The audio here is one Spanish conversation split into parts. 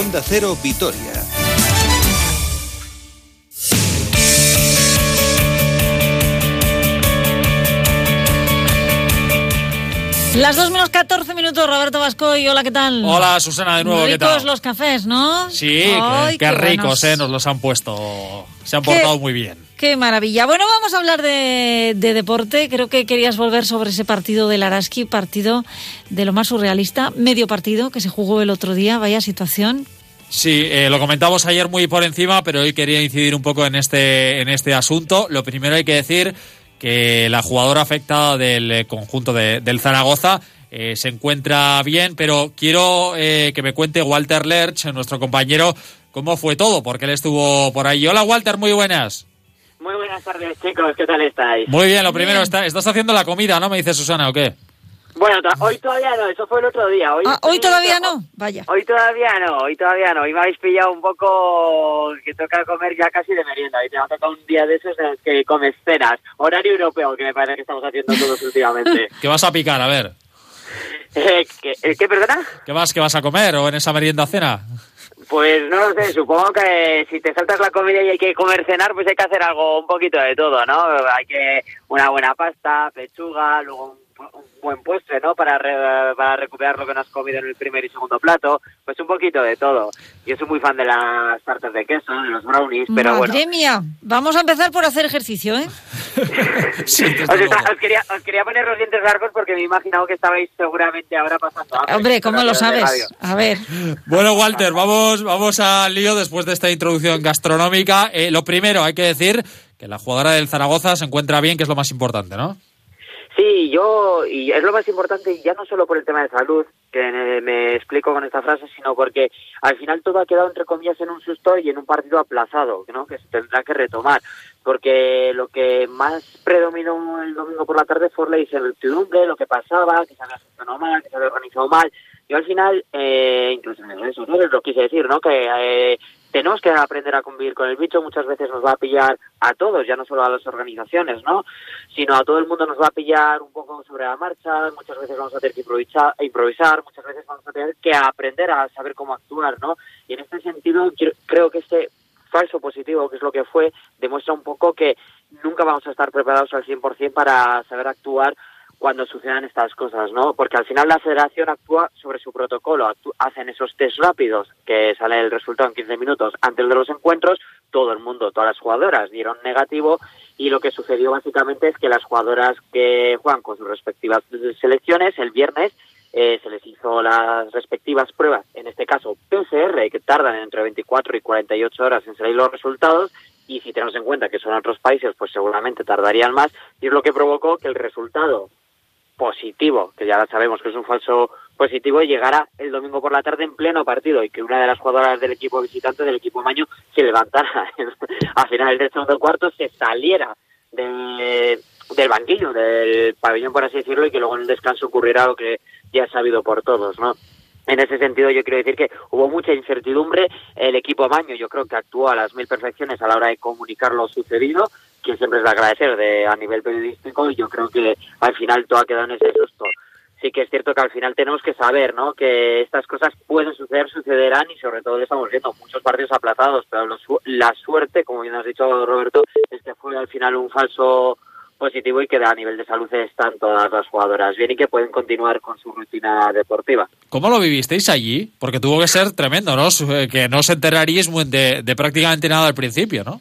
Onda Cero Vitoria. Las 2 menos 14 minutos, Roberto Vasco y hola, ¿qué tal? Hola, Susana, de nuevo, ¿qué Ricos tal? los cafés, ¿no? Sí, Ay, qué, qué ricos, buenos. eh, nos los han puesto. Se han Qué- portado muy bien. Qué maravilla. Bueno, vamos a hablar de, de deporte. Creo que querías volver sobre ese partido del Araski, partido de lo más surrealista, medio partido que se jugó el otro día. Vaya situación. Sí, eh, lo comentamos ayer muy por encima, pero hoy quería incidir un poco en este, en este asunto. Lo primero hay que decir que la jugadora afectada del eh, conjunto de- del Zaragoza eh, se encuentra bien, pero quiero eh, que me cuente Walter Lerch, nuestro compañero, cómo fue todo, porque él estuvo por ahí. Hola Walter, muy buenas. Muy buenas tardes, chicos. ¿Qué tal estáis? Muy bien, lo primero, está- estás haciendo la comida, ¿no? Me dice Susana, ¿o qué? Bueno, hoy todavía no, eso fue el otro día. Hoy, Ah, hoy todavía no. Vaya. Hoy todavía no, hoy todavía no. Hoy me habéis pillado un poco que toca comer ya casi de merienda. Hoy te va a tocar un día de esos en los que comes cenas. Horario europeo, que me parece que estamos haciendo todos últimamente. ¿Qué vas a picar? A ver. eh, ¿qué, eh, ¿Qué, perdona? ¿Qué vas, qué vas a comer o en esa merienda cena? Pues no lo sé, supongo que si te saltas la comida y hay que comer cenar, pues hay que hacer algo, un poquito de todo, ¿no? Hay que una buena pasta, pechuga, luego un, un buen postre, ¿no? Para, re- para recuperar lo que no has comido en el primer y segundo plato, pues un poquito de todo. Yo soy muy fan de las tartas de queso, de los brownies, pero Madre bueno. mía. Vamos a empezar por hacer ejercicio, ¿eh? Sí, Os, está- luego. os quería, os quería poner los dientes largos porque me he imaginado que estabais seguramente ahora pasando hambre. Hombre, ¿cómo lo sabes? A ver. Bueno, Walter, vamos, vamos al lío después de esta introducción gastronómica. Eh, lo primero, hay que decir que la jugadora del Zaragoza se encuentra bien, que es lo más importante, ¿no? Sí, yo, y es lo más importante, ya no solo por el tema de salud, que me, explico con esta frase, sino porque al final todo ha quedado, entre comillas, en un susto y en un partido aplazado, ¿no? que se tendrá que retomar. Porque lo que más predominó el domingo por la tarde fue la incertidumbre, lo que pasaba, que se había gestionado mal, que se había organizado mal. Yo al final, eh, incluso en redes sociales lo quise decir, ¿no? Que eh, tenemos que aprender a convivir con el bicho, muchas veces nos va a pillar a todos, ya no solo a las organizaciones, ¿no? Sino a todo el mundo nos va a pillar un poco sobre la marcha, muchas veces vamos a tener que improvisar, muchas veces vamos a tener que aprender a saber cómo actuar, ¿no? Y en este sentido creo que este falso positivo, que es lo que fue, demuestra un poco que nunca vamos a estar preparados al 100% para saber actuar cuando sucedan estas cosas, ¿no? Porque al final la federación actúa sobre su protocolo, hacen esos test rápidos que sale el resultado en 15 minutos antes de los encuentros, todo el mundo, todas las jugadoras dieron negativo y lo que sucedió básicamente es que las jugadoras que juegan con sus respectivas selecciones el viernes eh, se les hizo las respectivas pruebas, en este caso PCR, que tardan entre 24 y 48 horas en salir los resultados, y si tenemos en cuenta que son otros países, pues seguramente tardarían más, y es lo que provocó que el resultado positivo, que ya sabemos que es un falso positivo, llegara el domingo por la tarde en pleno partido y que una de las jugadoras del equipo visitante, del equipo maño, se levantara a finales del segundo cuarto, se saliera de- del banquillo, del pabellón, por así decirlo, y que luego en el descanso ocurriera lo que ya es sabido por todos, ¿no? En ese sentido, yo quiero decir que hubo mucha incertidumbre. El equipo Maño, yo creo que actuó a las mil perfecciones a la hora de comunicar lo sucedido, que siempre es de agradecer de, a nivel periodístico, y yo creo que al final todo ha quedado en ese susto. Sí que es cierto que al final tenemos que saber, ¿no? Que estas cosas pueden suceder, sucederán, y sobre todo estamos viendo muchos partidos aplazados, pero lo la suerte, como bien has dicho Roberto, es que fue al final un falso positivo y que a nivel de salud están todas las jugadoras bien y que pueden continuar con su rutina deportiva. ¿Cómo lo vivisteis allí? Porque tuvo que ser tremendo, ¿no? Eh, Que no os enteraríais de, de prácticamente nada al principio, ¿no?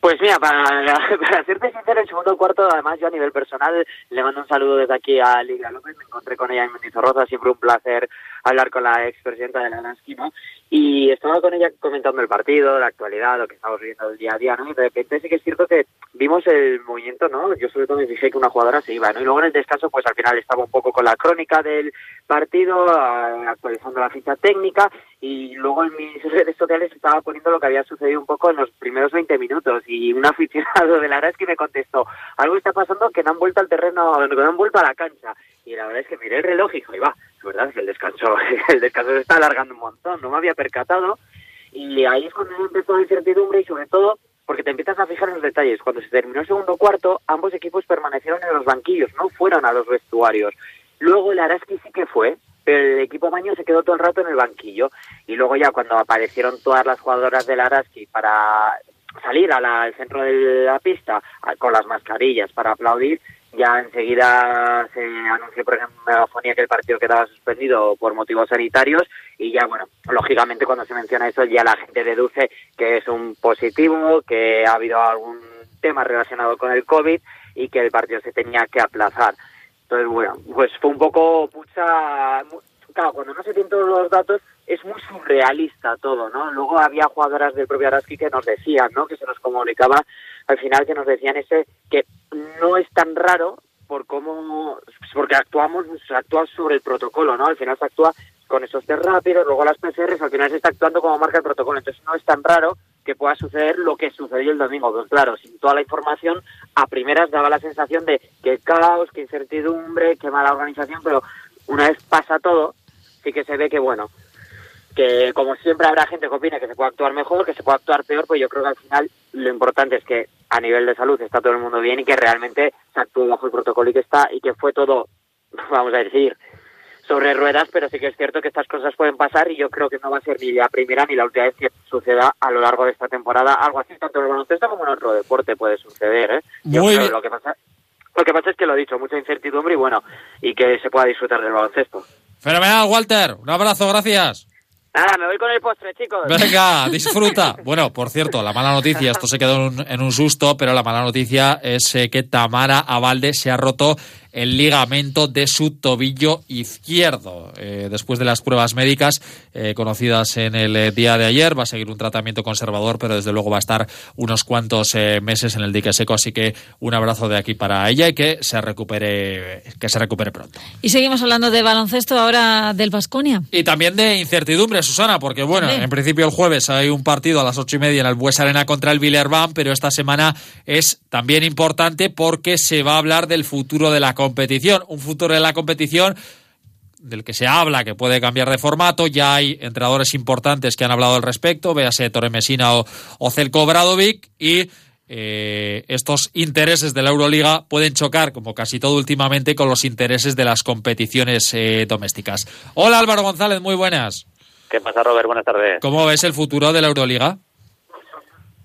Pues mira, para, para serte sincero, el segundo cuarto, además yo a nivel personal le mando un saludo desde aquí a Liga López, me encontré con ella en Mendizorroza, siempre un placer hablar con la expresidenta de la ¿no? Y estaba con ella comentando el partido, la actualidad, lo que estamos viviendo el día a día, ¿no? Y de repente sí que es cierto que vimos el movimiento, ¿no? Yo sobre todo me fijé que una jugadora se iba, ¿no? Y luego en el descanso, pues al final estaba un poco con la crónica del partido, actualizando la ficha técnica, y luego en mis redes sociales estaba poniendo lo que había sucedido un poco en los primeros 20 minutos, y un aficionado de la me contestó, algo está pasando que no han vuelto al terreno, que no han vuelto a la cancha. Y la verdad es que miré el reloj y dije, "Ahí va, verdad que el descanso, el descanso se está alargando un montón, no me había percatado. Y ahí es cuando empezó la incertidumbre y sobre todo porque te empiezas a fijar en los detalles. Cuando se terminó el segundo cuarto, ambos equipos permanecieron en los banquillos, no fueron a los vestuarios. Luego el Araski sí que fue, pero el equipo maño se quedó todo el rato en el banquillo. Y luego ya cuando aparecieron todas las jugadoras del Araski para salir al centro de la pista con las mascarillas para aplaudir, ya enseguida se anunció por ejemplo en megafonía que el partido quedaba suspendido por motivos sanitarios y ya bueno, lógicamente cuando se menciona eso ya la gente deduce que es un positivo, que ha habido algún tema relacionado con el COVID y que el partido se tenía que aplazar. Entonces bueno, pues fue un poco mucha... Claro, cuando no se tienen todos los datos es muy surrealista todo, ¿no? Luego había jugadoras del propio Araski que nos decían, ¿no? Que se nos comunicaba al final que nos decían ese que no es tan raro por cómo porque actuamos se actúa sobre el protocolo, ¿no? Al final se actúa con esos test rápidos, luego las PCRs, al final se está actuando como marca el protocolo, entonces no es tan raro que pueda suceder lo que sucedió el domingo. Pues claro, sin toda la información, a primeras daba la sensación de que caos, que incertidumbre, que mala organización, pero una vez pasa todo, sí que se ve que, bueno, que como siempre habrá gente que opine que se puede actuar mejor, que se puede actuar peor, pues yo creo que al final lo importante es que a nivel de salud está todo el mundo bien y que realmente se actúe bajo el protocolo y que está y que fue todo, vamos a decir, sobre ruedas, pero sí que es cierto que estas cosas pueden pasar y yo creo que no va a ser ni la primera ni la última vez que suceda a lo largo de esta temporada algo así, tanto en el baloncesto como en otro deporte puede suceder. ¿eh? Muy bien. Lo que pasa lo que pasa es que lo he dicho, mucha incertidumbre y bueno, y que se pueda disfrutar del baloncesto. Fenomenal, Walter. Un abrazo, gracias. Nada, me voy con el postre, chicos. Venga, disfruta. Bueno, por cierto, la mala noticia, esto se quedó en un, susto, pero la mala noticia es eh, que Tamara Avalde se ha roto el ligamento de su tobillo izquierdo. Eh, después de las pruebas médicas eh, conocidas en el eh, día de ayer, va a seguir un tratamiento conservador, pero desde luego va a estar unos cuantos meses en el dique seco. Así que un abrazo de aquí para ella y que se recupere, que se recupere pronto. Y seguimos hablando de baloncesto ahora del Vasconia. Y también de incertidumbre, Susana, porque bueno, en principio el jueves hay un partido a las ocho y media en el Bues Arena contra el Villerban, pero esta semana es también importante porque se va a hablar del futuro de la competición, un futuro de la competición del que se habla, que puede cambiar de formato. Ya hay entrenadores importantes que han hablado al respecto, véase Torre Mesina o, o Celko Bradovic, y eh, estos intereses de la Euroliga pueden chocar, como casi todo últimamente, con los intereses de las competiciones eh, domésticas. Hola Álvaro González, muy buenas. ¿Qué pasa, Robert? Buenas tardes. ¿Cómo ves el futuro de la Euroliga?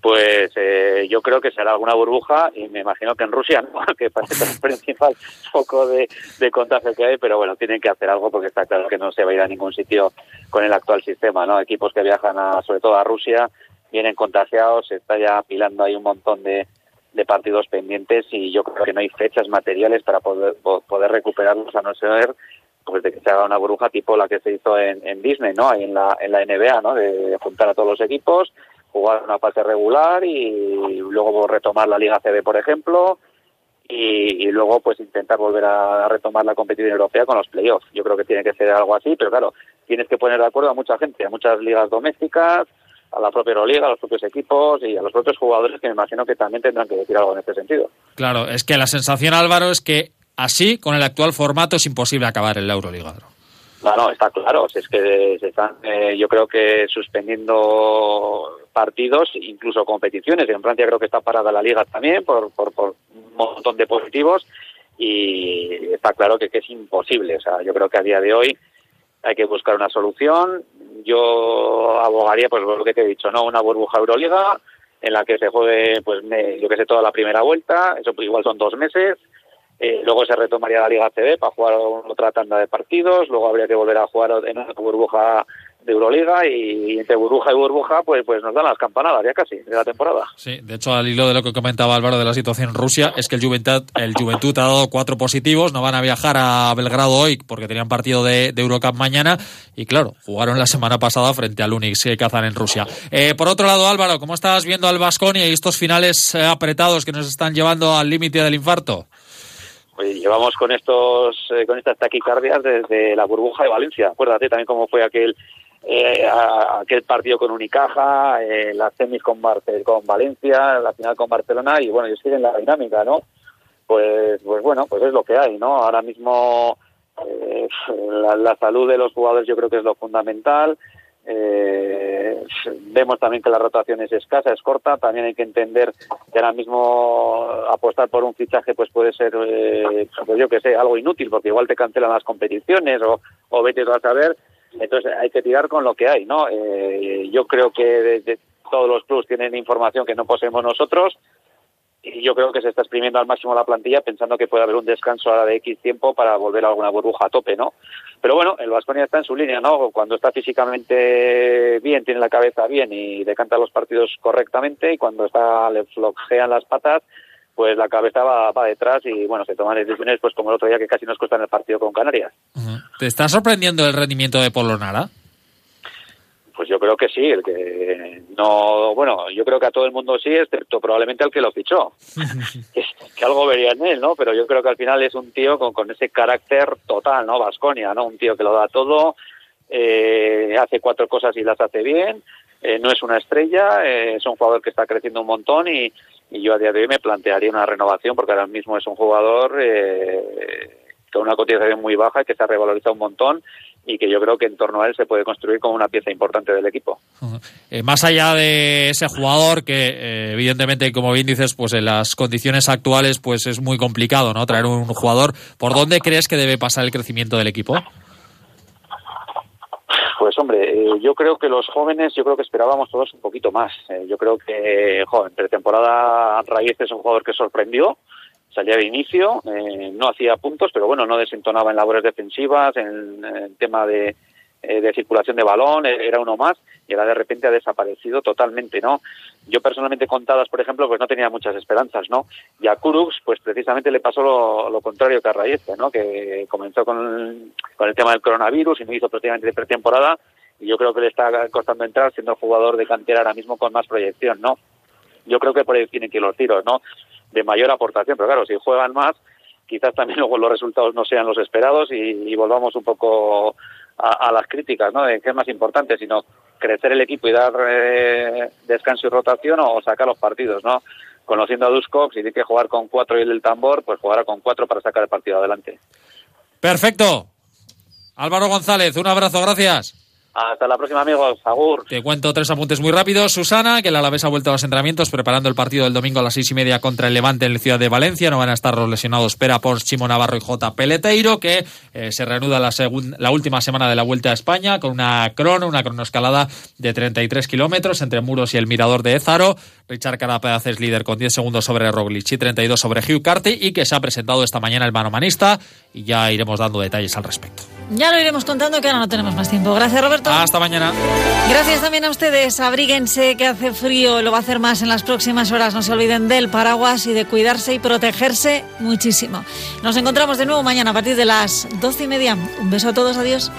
Pues eh, yo creo que será alguna burbuja y me imagino que en Rusia, ¿no? que parece el principal foco de, contagio que hay, pero bueno, tienen que hacer algo porque está claro que no se va a ir a ningún sitio con el actual sistema, ¿no? Equipos que viajan a, sobre todo a Rusia vienen contagiados, se está ya apilando ahí un montón de, partidos pendientes y yo creo que no hay fechas materiales para poder, poder recuperarlos a no ser pues de que se haga una burbuja tipo la que se hizo en, en Disney, ¿no? Ahí en la, en la NBA, ¿no? De juntar a todos los equipos jugar una fase regular y luego retomar la Liga CB, por ejemplo, y, luego pues intentar volver a retomar la competición europea con los playoffs. Yo creo que tiene que ser algo así, pero claro, tienes que poner de acuerdo a mucha gente, a muchas ligas domésticas, a la propia Euroliga, a los propios equipos y a los propios jugadores que me imagino que también tendrán que decir algo en este sentido. Claro, es que la sensación, Álvaro, es que así, con el actual formato, es imposible acabar en la Euroliga. No, está claro. Es que se están, eh, yo creo que suspendiendo partidos, incluso competiciones. En Francia creo que está parada la liga también por, por, por un montón de positivos y está claro que, que, es imposible. O sea, yo creo que a día de hoy hay que buscar una solución. Yo abogaría, pues lo que te he dicho, ¿no? Una burbuja Euroliga en la que se juegue, pues, me, yo que sé, toda la primera vuelta. Eso pues, igual son dos meses eh, luego se retomaría la Liga CB para jugar otra tanda de partidos. Luego habría que volver a jugar en una burbuja de Euroliga y entre burbuja y burbuja pues pues nos dan las campanadas ya casi de la temporada. Sí, de hecho al hilo de lo que comentaba Álvaro de la situación en Rusia es que el Juventud, el Juventud ha dado cuatro positivos, no van a viajar a Belgrado hoy porque tenían partido de, de Eurocup mañana y claro, jugaron la semana pasada frente al Unix que cazan en Rusia. Eh, por otro lado Álvaro, ¿cómo estás viendo al Vasconia y estos finales eh, apretados que nos están llevando al límite del infarto? Llevamos con estos eh, con estas taquicardias desde la burbuja de Valencia. Acuérdate también cómo fue aquel eh, aquel partido con Unicaja, eh, las semis con, con Valencia, la final con Barcelona y bueno, ellos en la dinámica, ¿no? Pues pues bueno, pues es lo que hay, ¿no? Ahora mismo eh, la, la, salud de los jugadores yo creo que es lo fundamental. Eh, vemos también que la rotación es escasa, es corta. También hay que entender que ahora mismo apostar por un fichaje pues puede ser, eh, pues yo que sé, algo inútil, porque igual te cancelan las competiciones o, o vete a saber. Entonces hay que tirar con lo que hay, ¿no? Eh, yo creo que todos los clubs tienen información que no poseemos nosotros y yo creo que se está exprimiendo al máximo la plantilla pensando que puede haber un descanso ahora de X tiempo para volver a alguna burbuja a tope, ¿no? Pero bueno, el Vasconia está en su línea, ¿no? Cuando está físicamente bien, tiene la cabeza bien y decanta los partidos correctamente y cuando está le flojean las patas, pues la cabeza va, va detrás y bueno, se toman decisiones pues como el otro día que casi nos cuesta en el partido con Canarias. ¿Te está sorprendiendo el rendimiento de Polonara? Pues yo creo que sí, el que no, bueno, yo creo que a todo el mundo sí, excepto probablemente al que lo fichó. que, que, algo vería en él, ¿no? Pero yo creo que al final es un tío con, con ese carácter total, ¿no? Vasconia, ¿no? Un tío que lo da todo, eh, hace cuatro cosas y las hace bien, eh, no es una estrella, eh, es un jugador que está creciendo un montón y, y, yo a día de hoy me plantearía una renovación porque ahora mismo es un jugador eh, con una cotización muy baja que se ha revalorizado un montón y que yo creo que en torno a él se puede construir como una pieza importante del equipo. Eh, más allá de ese jugador que eh, evidentemente como bien dices pues en las condiciones actuales pues es muy complicado no traer un jugador ¿por dónde crees que debe pasar el crecimiento del equipo? Pues hombre, eh, yo creo que los jóvenes, yo creo que esperábamos todos un poquito más. Eh, yo creo que, joven, pretemporada Raíz es un jugador que sorprendió, salía de inicio, eh, no hacía puntos, pero bueno, no desentonaba en labores defensivas, en, tema de, eh, de circulación de balón, era uno más, y ahora de repente ha desaparecido totalmente, ¿no? Yo personalmente contadas, por ejemplo, pues no tenía muchas esperanzas, ¿no? Y a Kurux, pues precisamente le pasó lo, lo contrario que a Rayeste, ¿no? Que comenzó con, con el tema del coronavirus y no hizo prácticamente de pretemporada, y yo creo que le está costando entrar siendo jugador de cantera ahora mismo con más proyección, ¿no? Yo creo que por ahí tienen que ir los tiros, ¿no? De mayor aportación, pero claro, si juegan más, quizás también luego los resultados no sean los esperados y, volvamos un poco a, a, las críticas, ¿no? De qué es más importante, sino crecer el equipo y dar eh, descanso y rotación o, sacar los partidos, ¿no? Conociendo a Duskov, si tiene que jugar con cuatro y el tambor, pues jugará con cuatro para sacar el partido adelante. Perfecto. Álvaro González, un abrazo, gracias. Hasta la próxima, amigos. Agur. Te cuento tres apuntes muy rápidos. Susana, que el Alavés ha vuelto a los entrenamientos preparando el partido del domingo a las seis y media contra el Levante en la ciudad de Valencia. No van a estar los lesionados Pera, Pons, Chimo Navarro y J. Peleteiro, que eh, se reanuda la, la última semana de la Vuelta a España con una crono, una cronoescalada de 33 kilómetros entre Muros y el Mirador de Ézaro. Richard Carapaz es líder con 10 segundos sobre Roglic y 32 sobre Hugh Carty y que se ha presentado esta mañana el manomanista y ya iremos dando detalles al respecto. Ya lo iremos contando que ahora no tenemos más tiempo. Gracias, Roberto. Hasta mañana. Gracias también a ustedes. Abríguense que hace frío, lo va a hacer más en las próximas horas. No se olviden del paraguas y de cuidarse y protegerse muchísimo. Nos encontramos de nuevo mañana a partir de las doce y media. Un beso a todos. Adiós.